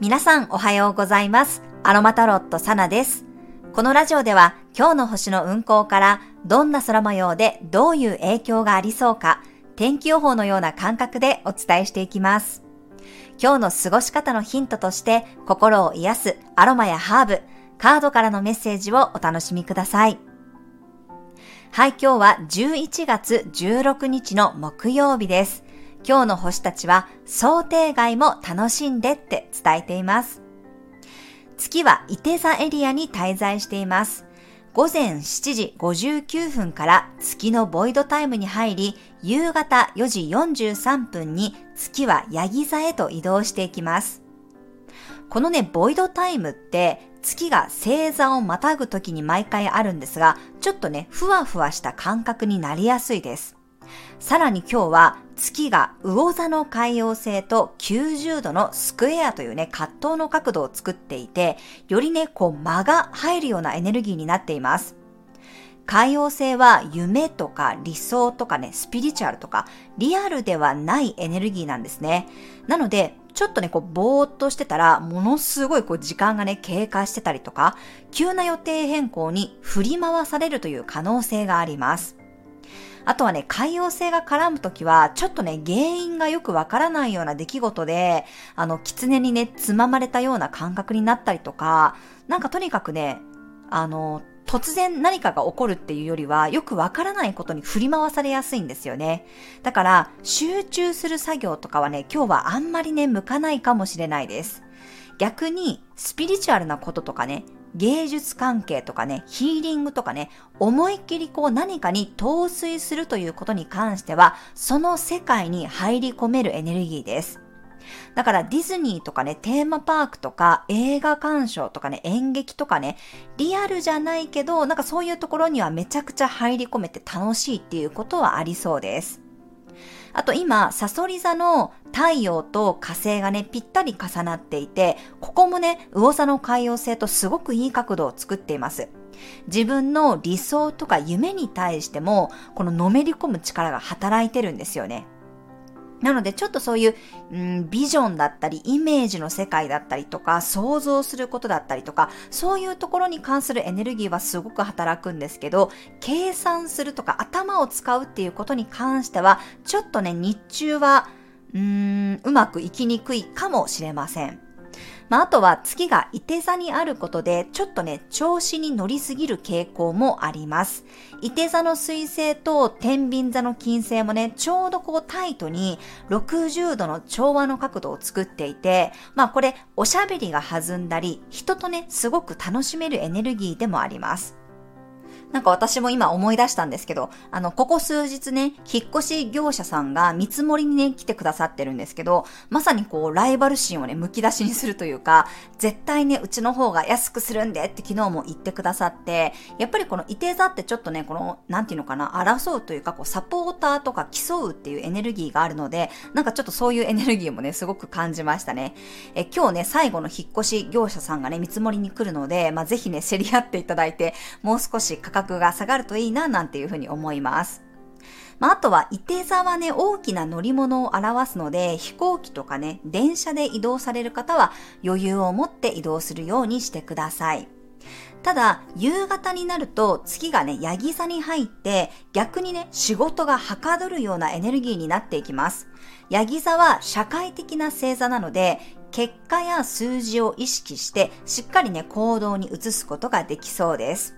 皆さんおはようございます。アロマタロットサナです。このラジオでは今日の星の運行からどんな空模様でどういう影響がありそうか天気予報のような感覚でお伝えしていきます。今日の過ごし方のヒントとして心を癒すアロマやハーブ、カードからのメッセージをお楽しみください。はい、今日は11月16日の木曜日です。今日の星たちは想定外も楽しんでって伝えています。月は伊手座エリアに滞在しています。午前7時59分から月のボイドタイムに入り、夕方4時43分に月はヤギ座へと移動していきます。このね、ボイドタイムって月が星座をまたぐ時に毎回あるんですが、ちょっとね、ふわふわした感覚になりやすいです。さらに今日は月が魚座の海洋星と90度のスクエアというね、葛藤の角度を作っていて、よりね、こう間が入るようなエネルギーになっています。海洋星は夢とか理想とかね、スピリチュアルとか、リアルではないエネルギーなんですね。なので、ちょっとね、こう、ぼーっとしてたら、ものすごいこう、時間がね、経過してたりとか、急な予定変更に振り回されるという可能性があります。あとはね、海洋性が絡むときは、ちょっとね、原因がよくわからないような出来事で、あの、狐にね、つままれたような感覚になったりとか、なんかとにかくね、あの、突然何かが起こるっていうよりは、よくわからないことに振り回されやすいんですよね。だから、集中する作業とかはね、今日はあんまりね、向かないかもしれないです。逆に、スピリチュアルなこととかね、芸術関係とかね、ヒーリングとかね、思いっきりこう何かに陶酔するということに関しては、その世界に入り込めるエネルギーです。だからディズニーとかね、テーマパークとか映画鑑賞とかね、演劇とかね、リアルじゃないけど、なんかそういうところにはめちゃくちゃ入り込めて楽しいっていうことはありそうです。あと今、サソリ座の太陽と火星がね、ぴったり重なっていて、ここもね、魚座の海洋星とすごくいい角度を作っています。自分の理想とか夢に対しても、こののめり込む力が働いてるんですよね。なのでちょっとそういう、うん、ビジョンだったり、イメージの世界だったりとか、想像することだったりとか、そういうところに関するエネルギーはすごく働くんですけど、計算するとか頭を使うっていうことに関しては、ちょっとね、日中は、うーん、うまくいきにくいかもしれません。まあ、あとは月が伊手座にあることで、ちょっとね、調子に乗りすぎる傾向もあります。伊手座の水星と天秤座の金星もね、ちょうどこうタイトに60度の調和の角度を作っていて、まあこれ、おしゃべりが弾んだり、人とね、すごく楽しめるエネルギーでもあります。なんか私も今思い出したんですけど、あの、ここ数日ね、引っ越し業者さんが見積もりにね、来てくださってるんですけど、まさにこう、ライバル心をね、剥き出しにするというか、絶対ね、うちの方が安くするんでって昨日も言ってくださって、やっぱりこのいて座ってちょっとね、この、なんていうのかな、争うというか、こう、サポーターとか競うっていうエネルギーがあるので、なんかちょっとそういうエネルギーもね、すごく感じましたね。え、今日ね、最後の引っ越し業者さんがね、見積もりに来るので、まあ、ぜひね、競り合っていただいて、もう少し価格格が下がるといいななんていうふうに思います。まあ、あとは、伊手座はね、大きな乗り物を表すので、飛行機とかね、電車で移動される方は余裕を持って移動するようにしてください。ただ、夕方になると月がね、ヤギ座に入って、逆にね、仕事がはかどるようなエネルギーになっていきます。ヤギ座は社会的な星座なので、結果や数字を意識して、しっかりね、行動に移すことができそうです。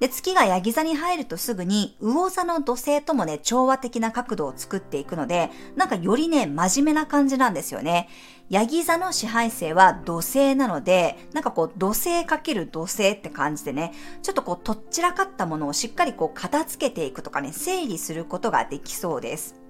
で、月がヤギ座に入るとすぐに、魚座の土星ともね、調和的な角度を作っていくので、なんかよりね、真面目な感じなんですよね。ヤギ座の支配性は土星なので、なんかこう土星かける土星って感じでね、ちょっとこうとっちらかったものをしっかりこう片付けていくとかね、整理することができそうです。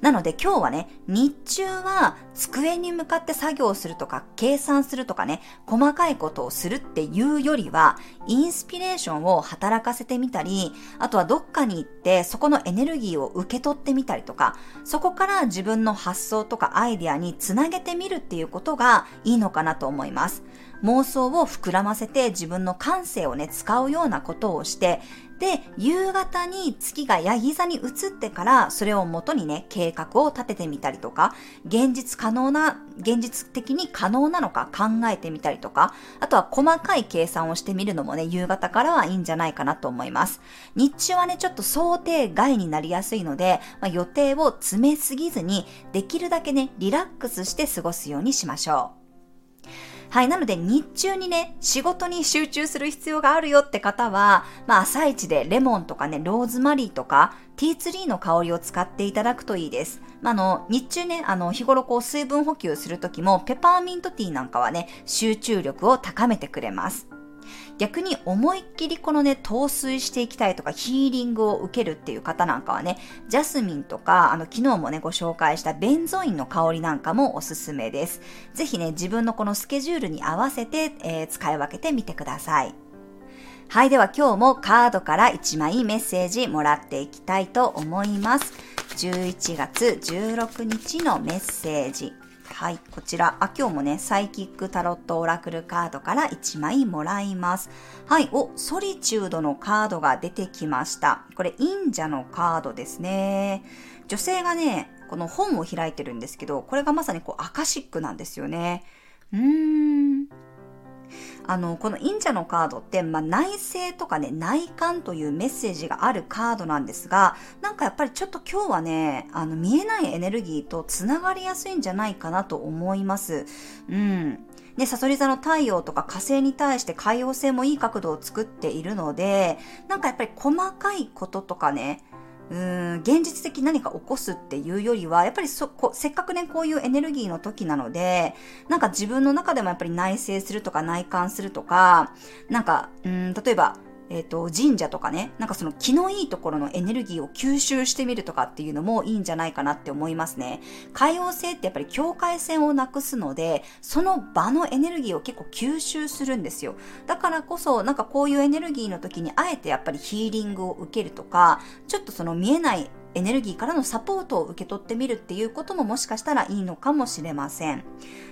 なので今日はね、日中は机に向かって作業するとか計算するとかね、細かいことをするっていうよりは、インスピレーションを働かせてみたり、あとはどっかに行ってそこのエネルギーを受け取ってみたりとか、そこから自分の発想とかアイディアにつなげてみるっていうことがいいのかなと思います。妄想を膨らませて自分の感性をね、使うようなことをして、で、夕方に月がヤギ座に移ってから、それを元にね、計画を立ててみたりとか、現実可能な、現実的に可能なのか考えてみたりとか、あとは細かい計算をしてみるのもね、夕方からはいいんじゃないかなと思います。日中はね、ちょっと想定外になりやすいので、まあ、予定を詰めすぎずに、できるだけね、リラックスして過ごすようにしましょう。はい。なので、日中にね、仕事に集中する必要があるよって方は、まあ、朝一でレモンとかね、ローズマリーとか、ティーツリーの香りを使っていただくといいです。まあ、の、日中ね、あの、日頃こう、水分補給するときも、ペパーミントティーなんかはね、集中力を高めてくれます。逆に思いっきりこのね、陶酔していきたいとかヒーリングを受けるっていう方なんかはね、ジャスミンとか、あの、昨日もね、ご紹介したベンゾインの香りなんかもおすすめです。ぜひね、自分のこのスケジュールに合わせて、えー、使い分けてみてください。はい、では今日もカードから1枚メッセージもらっていきたいと思います。11月16日のメッセージ。はい、こちら、あ、今日もね、サイキックタロットオラクルカードから1枚もらいます。はい、お、ソリチュードのカードが出てきました。これ、忍者のカードですね。女性がね、この本を開いてるんですけど、これがまさにこう、アカシックなんですよね。うーん。あの、この忍者のカードって、まあ、内政とかね、内観というメッセージがあるカードなんですが、なんかやっぱりちょっと今日はね、あの、見えないエネルギーと繋がりやすいんじゃないかなと思います。うん。ね、サソリ座の太陽とか火星に対して海洋星もいい角度を作っているので、なんかやっぱり細かいこととかね、うん、現実的何か起こすっていうよりは、やっぱりそこ、せっかくね、こういうエネルギーの時なので、なんか自分の中でもやっぱり内省するとか内観するとか、なんか、うん、例えば、えっ、ー、と、神社とかね、なんかその気のいいところのエネルギーを吸収してみるとかっていうのもいいんじゃないかなって思いますね。海王星ってやっぱり境界線をなくすので、その場のエネルギーを結構吸収するんですよ。だからこそ、なんかこういうエネルギーの時にあえてやっぱりヒーリングを受けるとか、ちょっとその見えないエネルギーからのサポートを受け取ってみるっていうことももしかしたらいいのかもしれません。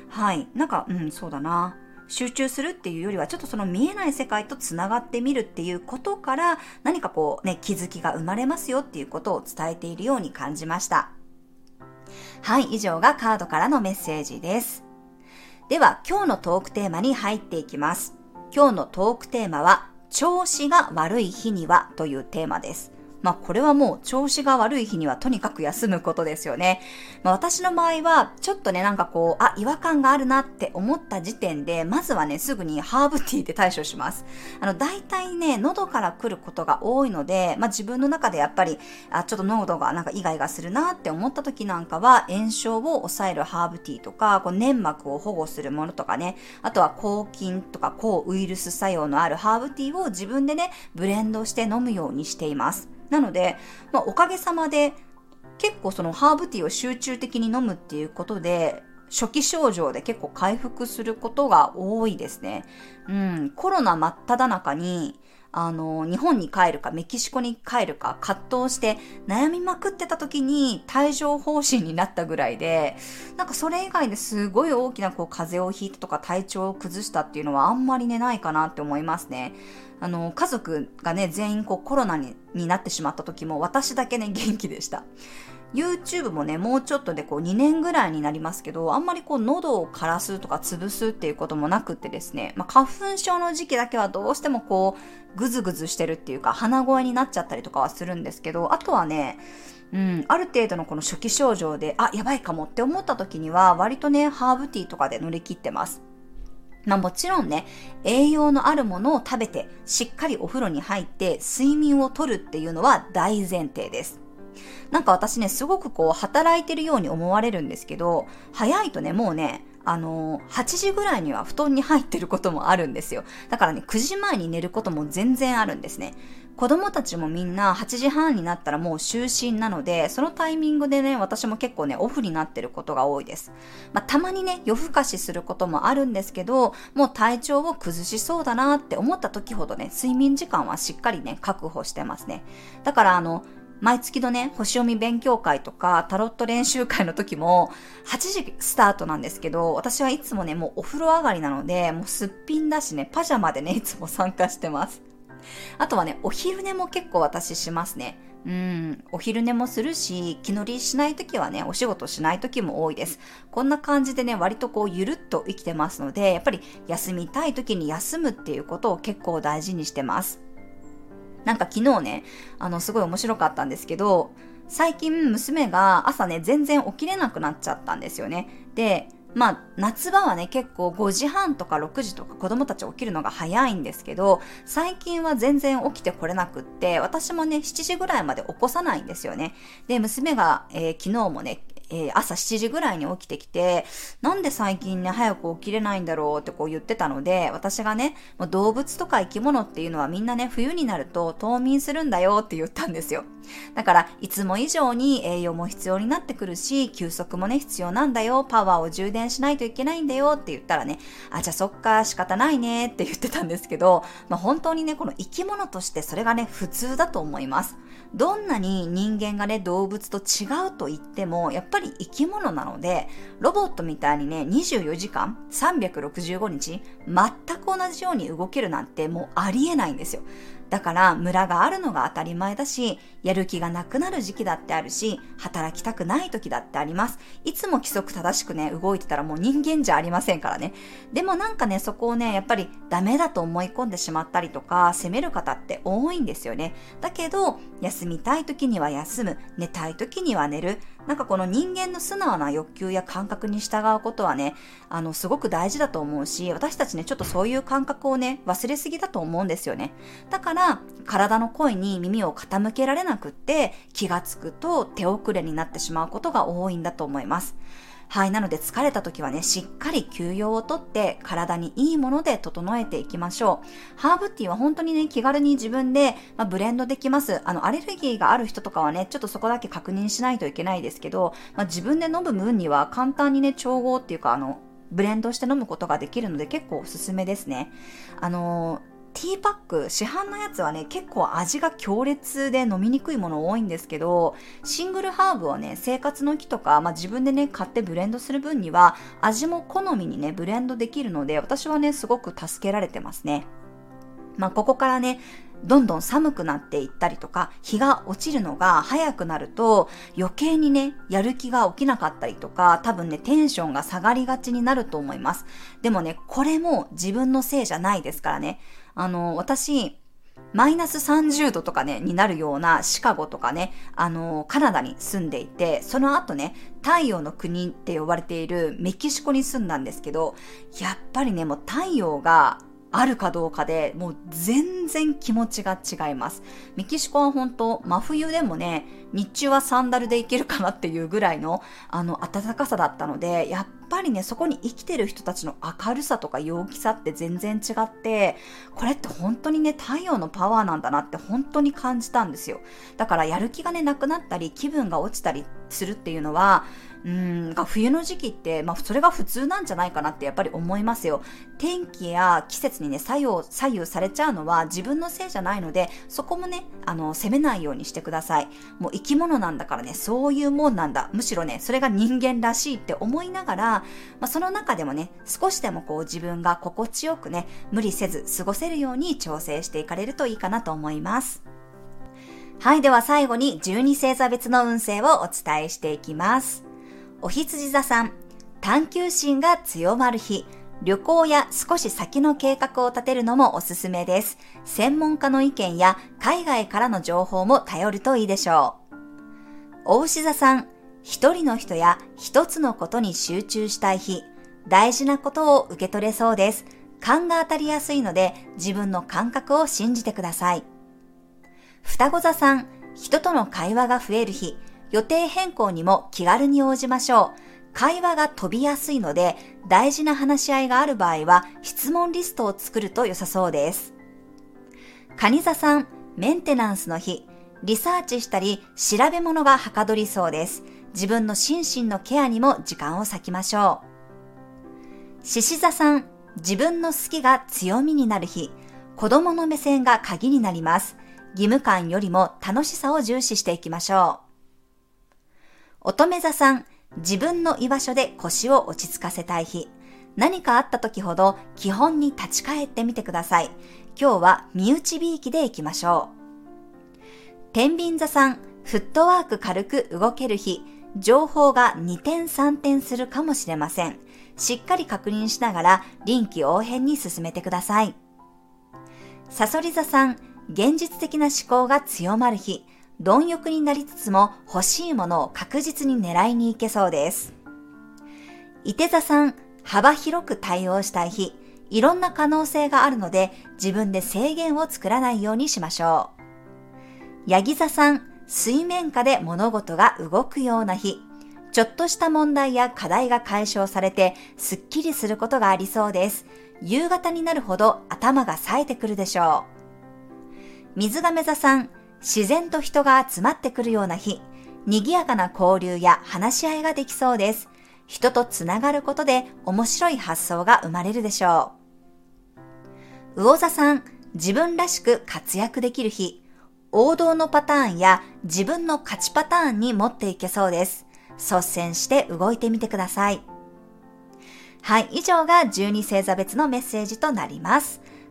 はい。なんか、うん、そうだな。集中するっていうよりは、ちょっとその見えない世界と繋がってみるっていうことから、何かこうね、気づきが生まれますよっていうことを伝えているように感じました。はい、以上がカードからのメッセージです。では、今日のトークテーマに入っていきます。今日のトークテーマは、調子が悪い日にはというテーマです。まあこれはもう調子が悪い日にはとにかく休むことですよね。まあ私の場合はちょっとねなんかこう、あ、違和感があるなって思った時点で、まずはねすぐにハーブティーで対処します。あの大体ね、喉から来ることが多いので、まあ自分の中でやっぱり、あ、ちょっと喉がなんかイガイガするなって思った時なんかは炎症を抑えるハーブティーとか、こう粘膜を保護するものとかね、あとは抗菌とか抗ウイルス作用のあるハーブティーを自分でね、ブレンドして飲むようにしています。なので、まあ、おかげさまで結構そのハーブティーを集中的に飲むっていうことで、初期症状で結構回復することが多いですね。うん、コロナ真っ只中に、あの、日本に帰るかメキシコに帰るか葛藤して悩みまくってた時に帯状疱疹になったぐらいで、なんかそれ以外ですごい大きなこう風邪をひいたとか体調を崩したっていうのはあんまりねないかなって思いますね。あの、家族がね、全員こうコロナになってしまった時も私だけね、元気でした。YouTube もね、もうちょっとでこう2年ぐらいになりますけど、あんまりこう喉を枯らすとか潰すっていうこともなくってですね、まあ、花粉症の時期だけはどうしてもこう、ぐずぐずしてるっていうか、鼻声になっちゃったりとかはするんですけど、あとはね、うん、ある程度のこの初期症状で、あ、やばいかもって思った時には、割とね、ハーブティーとかで乗り切ってます。まあもちろんね、栄養のあるものを食べて、しっかりお風呂に入って睡眠をとるっていうのは大前提です。なんか私ね、すごくこう働いてるように思われるんですけど、早いとね、もうね、あの、8時ぐらいには布団に入ってることもあるんですよ。だからね、9時前に寝ることも全然あるんですね。子供たちもみんな8時半になったらもう就寝なので、そのタイミングでね、私も結構ね、オフになってることが多いです。まあ、たまにね、夜更かしすることもあるんですけど、もう体調を崩しそうだなって思った時ほどね、睡眠時間はしっかりね、確保してますね。だからあの、毎月のね、星読み勉強会とか、タロット練習会の時も、8時スタートなんですけど、私はいつもね、もうお風呂上がりなので、もうすっぴんだしね、パジャマでね、いつも参加してます。あとはね、お昼寝も結構私しますね。うん、お昼寝もするし、気乗りしない時はね、お仕事しない時も多いです。こんな感じでね、割とこう、ゆるっと生きてますので、やっぱり休みたい時に休むっていうことを結構大事にしてます。なんか昨日ね、あの、すごい面白かったんですけど、最近娘が朝ね、全然起きれなくなっちゃったんですよね。で、まあ、夏場はね、結構5時半とか6時とか子供たち起きるのが早いんですけど、最近は全然起きてこれなくって、私もね、7時ぐらいまで起こさないんですよね。で、娘が、えー、昨日もね、えー、朝7時ぐらいに起きてきて、なんで最近ね、早く起きれないんだろうってこう言ってたので、私がね、もう動物とか生き物っていうのはみんなね、冬になると冬眠するんだよって言ったんですよ。だから、いつも以上に栄養も必要になってくるし、休息もね、必要なんだよ、パワーを充電しないといけないんだよって言ったらね、あ、じゃあそっか、仕方ないねって言ってたんですけど、まあ、本当にね、この生き物としてそれがね、普通だと思います。どんなに人間がね、動物と違うと言っても、やっぱり生き物なので、ロボットみたいにね、24時間、365日、全く同じように動けるなんてもうありえないんですよ。だからムラがあるのが当たり前だし、やる気がなくなる時期だってあるし、働きたくない時だってあります。いつも規則正しくね、動いてたらもう人間じゃありませんからね。でもなんかね、そこをね、やっぱりダメだと思い込んでしまったりとか、責める方って多いんですよね。だけど、休みたい時には休む、寝たい時には寝る。なんかこの人間の素直な欲求や感覚に従うことはね、あの、すごく大事だと思うし、私たちね、ちょっとそういう感覚をね、忘れすぎだと思うんですよね。だから、体の声に耳を傾けられなくって、気がつくと手遅れになってしまうことが多いんだと思います。はい。なので疲れた時はね、しっかり休養をとって体にいいもので整えていきましょう。ハーブティーは本当にね、気軽に自分で、まあ、ブレンドできます。あの、アレルギーがある人とかはね、ちょっとそこだけ確認しないといけないですけど、まあ、自分で飲む分には簡単にね、調合っていうか、あの、ブレンドして飲むことができるので結構おすすめですね。あのーティーパック、市販のやつはね、結構味が強烈で飲みにくいもの多いんですけど、シングルハーブをね、生活の木とか、まあ、自分でね、買ってブレンドする分には、味も好みにね、ブレンドできるので、私はね、すごく助けられてますね。まあ、ここからね、どんどん寒くなっていったりとか、日が落ちるのが早くなると、余計にね、やる気が起きなかったりとか、多分ね、テンションが下がりがちになると思います。でもね、これも自分のせいじゃないですからね。あの、私、マイナス30度とかね、になるようなシカゴとかね、あの、カナダに住んでいて、その後ね、太陽の国って呼ばれているメキシコに住んだんですけど、やっぱりね、もう太陽があるかどうかでもう全然気持ちが違います。メキシコは本当真冬でもね、日中はサンダルでいけるかなっていうぐらいのあの暖かさだったので、やっぱりね、そこに生きてる人たちの明るさとか陽気さって全然違って、これって本当にね、太陽のパワーなんだなって本当に感じたんですよ。だからやる気がね、なくなったり、気分が落ちたりするっていうのは、うん、が冬の時期って、まあ、それが普通なんじゃないかなってやっぱり思いますよ。天気や季節にね、左右、左右されちゃうのは自分のせいじゃないので、そこもね、あの、責めないようにしてください。もう生き物なんだからね、そういうもんなんだ。むしろね、それが人間らしいって思いながら、まあ、その中でもね、少しでもこう自分が心地よくね、無理せず過ごせるように調整していかれるといいかなと思います。はい、では最後に12星座別の運勢をお伝えしていきます。お羊座さん、探求心が強まる日、旅行や少し先の計画を立てるのもおすすめです。専門家の意見や海外からの情報も頼るといいでしょう。お牛座さん、一人の人や一つのことに集中したい日、大事なことを受け取れそうです。勘が当たりやすいので自分の感覚を信じてください。双子座さん、人との会話が増える日、予定変更にも気軽に応じましょう。会話が飛びやすいので、大事な話し合いがある場合は質問リストを作ると良さそうです。蟹座さん、メンテナンスの日、リサーチしたり調べ物がはかどりそうです。自分の心身のケアにも時間を割きましょう。獅子座さん、自分の好きが強みになる日、子供の目線が鍵になります。義務感よりも楽しさを重視していきましょう。乙女座さん、自分の居場所で腰を落ち着かせたい日。何かあった時ほど基本に立ち返ってみてください。今日は身内びいきでいきましょう。天秤座さん、フットワーク軽く動ける日。情報が2点3点するかもしれません。しっかり確認しながら臨機応変に進めてください。サソリ座さん、現実的な思考が強まる日。貪欲になりつつも欲しいものを確実に狙いに行けそうです。伊手座さん、幅広く対応したい日。いろんな可能性があるので自分で制限を作らないようにしましょう。ヤギ座さん、水面下で物事が動くような日。ちょっとした問題や課題が解消されて、すっきりすることがありそうです。夕方になるほど頭が冴えてくるでしょう。水亀座さん、自然と人が集まってくるような日。賑やかな交流や話し合いができそうです。人とつながることで面白い発想が生まれるでしょう。魚座さん、自分らしく活躍できる日。王道のパターンや自分の勝ちパターンに持っていけそうです。率先して動いてみてください。はい、以上が12星座別のメッセージとなります。